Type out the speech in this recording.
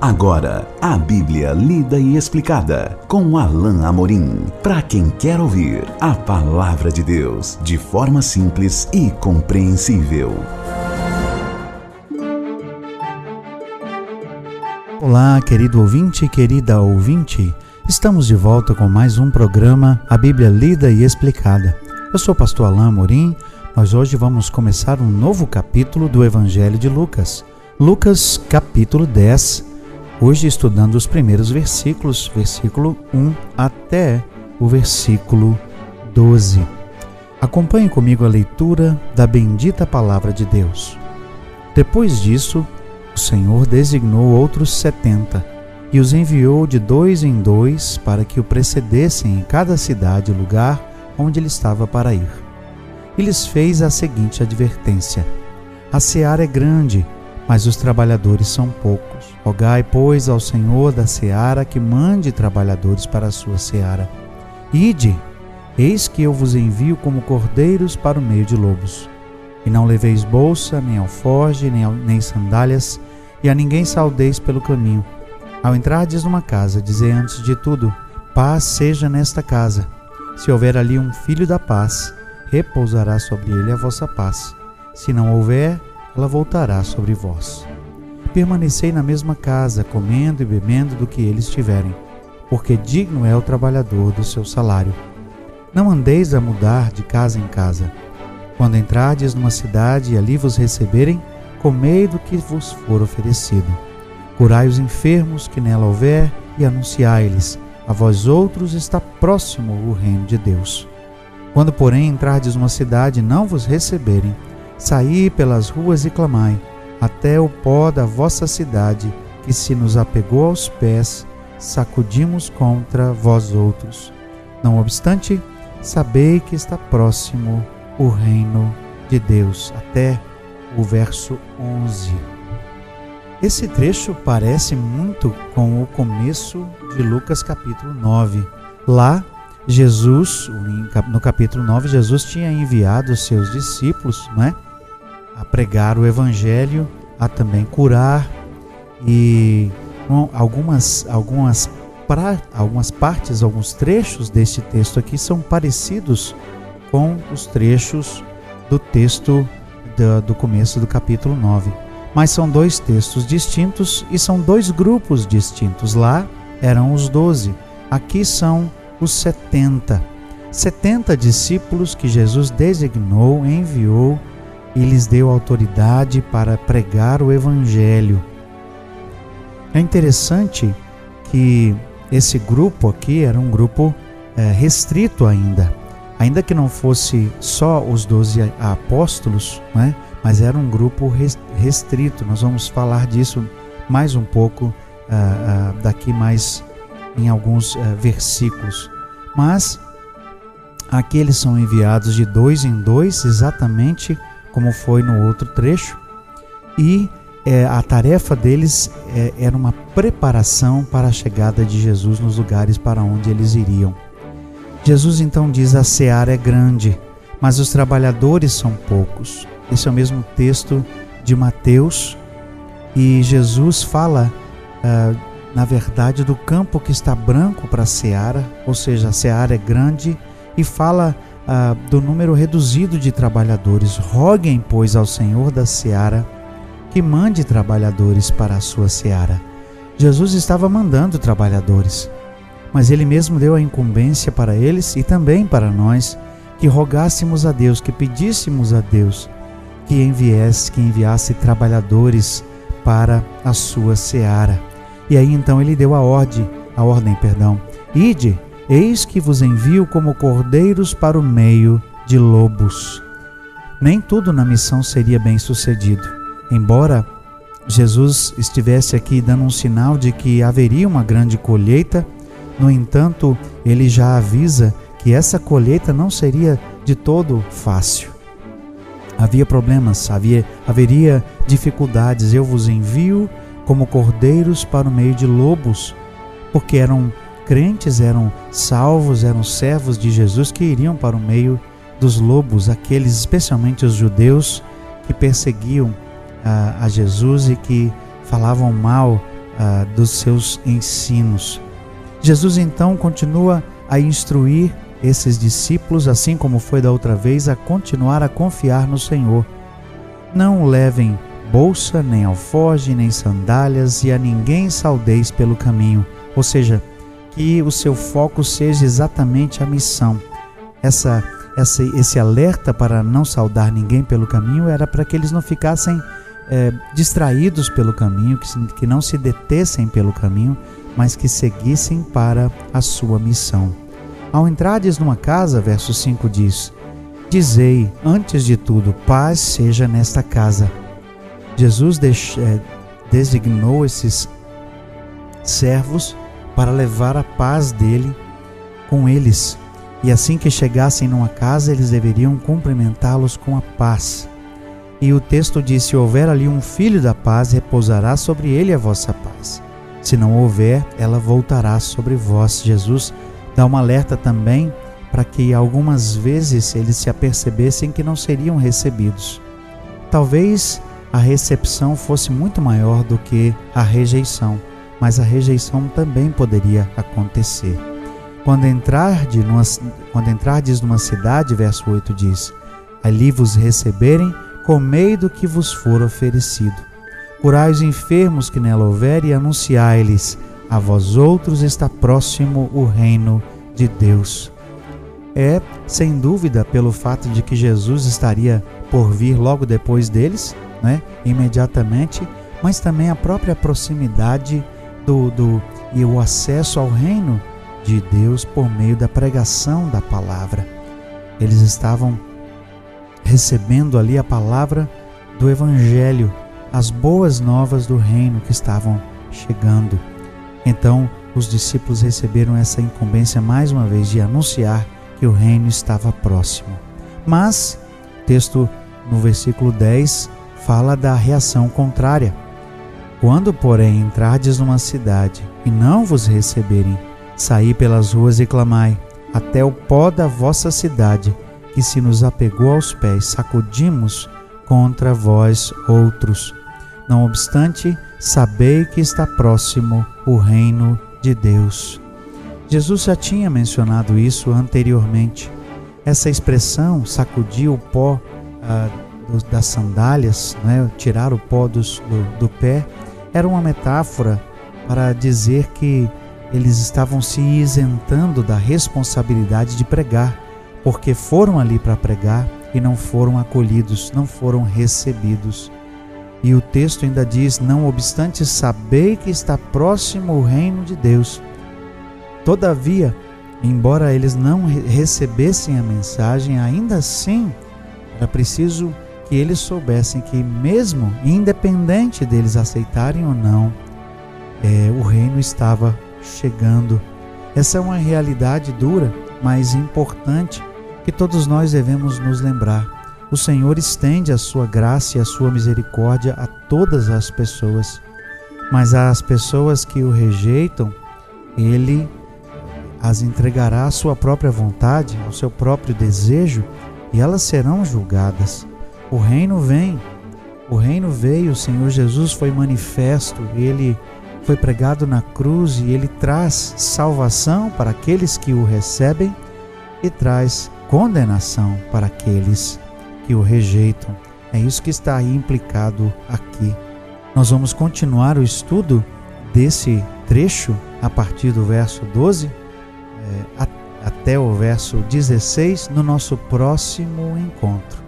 Agora, a Bíblia lida e explicada com Alain Amorim. Para quem quer ouvir a palavra de Deus de forma simples e compreensível. Olá, querido ouvinte querida ouvinte. Estamos de volta com mais um programa A Bíblia lida e explicada. Eu sou o pastor Alain Amorim. Nós hoje vamos começar um novo capítulo do Evangelho de Lucas. Lucas, capítulo 10 Hoje estudando os primeiros versículos, versículo 1 até o versículo 12. Acompanhe comigo a leitura da bendita palavra de Deus. Depois disso, o Senhor designou outros setenta e os enviou de dois em dois para que o precedessem em cada cidade e lugar onde ele estava para ir. E lhes fez a seguinte advertência: A seara é grande, mas os trabalhadores são poucos. Rogai, pois, ao Senhor da seara que mande trabalhadores para a sua seara. Ide, eis que eu vos envio como cordeiros para o meio de lobos. E não leveis bolsa, nem alforge, nem, nem sandálias, e a ninguém saudeis pelo caminho. Ao entrardes numa casa, dizei antes de tudo: Paz seja nesta casa. Se houver ali um filho da paz, repousará sobre ele a vossa paz. Se não houver, ela voltará sobre vós. Permanecei na mesma casa, comendo e bebendo do que eles tiverem, porque digno é o trabalhador do seu salário. Não andeis a mudar de casa em casa. Quando entrardes numa cidade e ali vos receberem, comei do que vos for oferecido. Curai os enfermos que nela houver e anunciai-lhes: a vós outros está próximo o reino de Deus. Quando, porém, entrardes numa cidade e não vos receberem, Saí pelas ruas e clamai, até o pó da vossa cidade, que se nos apegou aos pés, sacudimos contra vós outros. Não obstante, sabei que está próximo o reino de Deus. Até o verso 11. Esse trecho parece muito com o começo de Lucas capítulo 9. Lá, Jesus, no capítulo 9, Jesus tinha enviado os seus discípulos, não é? A pregar o evangelho, a também curar e algumas algumas pra, algumas partes, alguns trechos deste texto aqui são parecidos com os trechos do texto do, do começo do capítulo 9. Mas são dois textos distintos e são dois grupos distintos. Lá eram os doze, aqui são os setenta. Setenta discípulos que Jesus designou, enviou e lhes deu autoridade para pregar o Evangelho. É interessante que esse grupo aqui era um grupo é, restrito ainda, ainda que não fosse só os doze apóstolos, né? mas era um grupo restrito. Nós vamos falar disso mais um pouco uh, uh, daqui mais em alguns uh, versículos. Mas aqui eles são enviados de dois em dois, exatamente como foi no outro trecho, e é, a tarefa deles é, era uma preparação para a chegada de Jesus nos lugares para onde eles iriam. Jesus então diz: A seara é grande, mas os trabalhadores são poucos. Esse é o mesmo texto de Mateus, e Jesus fala, uh, na verdade, do campo que está branco para a seara, ou seja, a seara é grande, e fala ah, do número reduzido de trabalhadores. Roguem, pois, ao Senhor da seara que mande trabalhadores para a sua seara. Jesus estava mandando trabalhadores, mas ele mesmo deu a incumbência para eles e também para nós que rogássemos a Deus, que pedíssemos a Deus que enviasse, que enviasse trabalhadores para a sua seara. E aí então ele deu a ordem, a ordem, perdão. Ide Eis que vos envio como cordeiros para o meio de lobos. Nem tudo na missão seria bem sucedido. Embora Jesus estivesse aqui dando um sinal de que haveria uma grande colheita, no entanto, ele já avisa que essa colheita não seria de todo fácil. Havia problemas, havia, haveria dificuldades. Eu vos envio como cordeiros para o meio de lobos, porque eram crentes eram salvos, eram servos de Jesus que iriam para o meio dos lobos, aqueles, especialmente os judeus, que perseguiam a, a Jesus e que falavam mal ah, dos seus ensinos. Jesus então continua a instruir esses discípulos, assim como foi da outra vez, a continuar a confiar no Senhor. Não levem bolsa, nem alforge, nem sandálias, e a ninguém saudeis pelo caminho. Ou seja, que o seu foco seja exatamente a missão. Essa, essa, esse alerta para não saudar ninguém pelo caminho era para que eles não ficassem é, distraídos pelo caminho, que, que não se detessem pelo caminho, mas que seguissem para a sua missão. Ao entrardes numa casa, verso 5 diz: Dizei, antes de tudo, paz seja nesta casa. Jesus é, designou esses servos para levar a paz dele com eles. E assim que chegassem numa casa, eles deveriam cumprimentá-los com a paz. E o texto diz: Se houver ali um filho da paz, repousará sobre ele a vossa paz. Se não houver, ela voltará sobre vós. Jesus dá um alerta também para que algumas vezes eles se apercebessem que não seriam recebidos. Talvez a recepção fosse muito maior do que a rejeição, mas a rejeição também poderia acontecer. Quando entrardes numa, quando entrardes numa cidade, verso 8 diz: Ali vos receberem, comei do que vos for oferecido. Curai os enfermos que nela houver e anunciai-lhes a vós outros está próximo o reino de Deus. É, sem dúvida, pelo fato de que Jesus estaria por vir logo depois deles, né, imediatamente, mas também a própria proximidade do, do e o acesso ao reino de Deus por meio da pregação da palavra. Eles estavam recebendo ali a palavra do Evangelho, as boas novas do reino que estavam chegando. Então, os discípulos receberam essa incumbência mais uma vez de anunciar que o reino estava próximo. Mas, texto no versículo 10 fala da reação contrária. Quando, porém, entrardes numa cidade e não vos receberem, saí pelas ruas e clamai, até o pó da vossa cidade, que se nos apegou aos pés, sacudimos contra vós outros. Não obstante, sabei que está próximo o reino de Deus. Jesus já tinha mencionado isso anteriormente. Essa expressão, sacudir o pó ah, das sandálias, né, tirar o pó dos, do, do pé, era uma metáfora para dizer que eles estavam se isentando da responsabilidade de pregar, porque foram ali para pregar e não foram acolhidos, não foram recebidos. E o texto ainda diz: Não obstante, sabei que está próximo o reino de Deus. Todavia, embora eles não recebessem a mensagem, ainda assim era preciso que eles soubessem que, mesmo independente deles aceitarem ou não, é, o reino estava chegando. Essa é uma realidade dura, mas importante que todos nós devemos nos lembrar. O Senhor estende a sua graça e a sua misericórdia a todas as pessoas, mas às pessoas que o rejeitam, ele as entregará à sua própria vontade, ao seu próprio desejo, e elas serão julgadas. O reino vem, o reino veio, o Senhor Jesus foi manifesto, ele foi pregado na cruz e ele traz salvação para aqueles que o recebem e traz condenação para aqueles que o rejeitam. É isso que está aí implicado aqui. Nós vamos continuar o estudo desse trecho a partir do verso 12 é, até o verso 16 no nosso próximo encontro.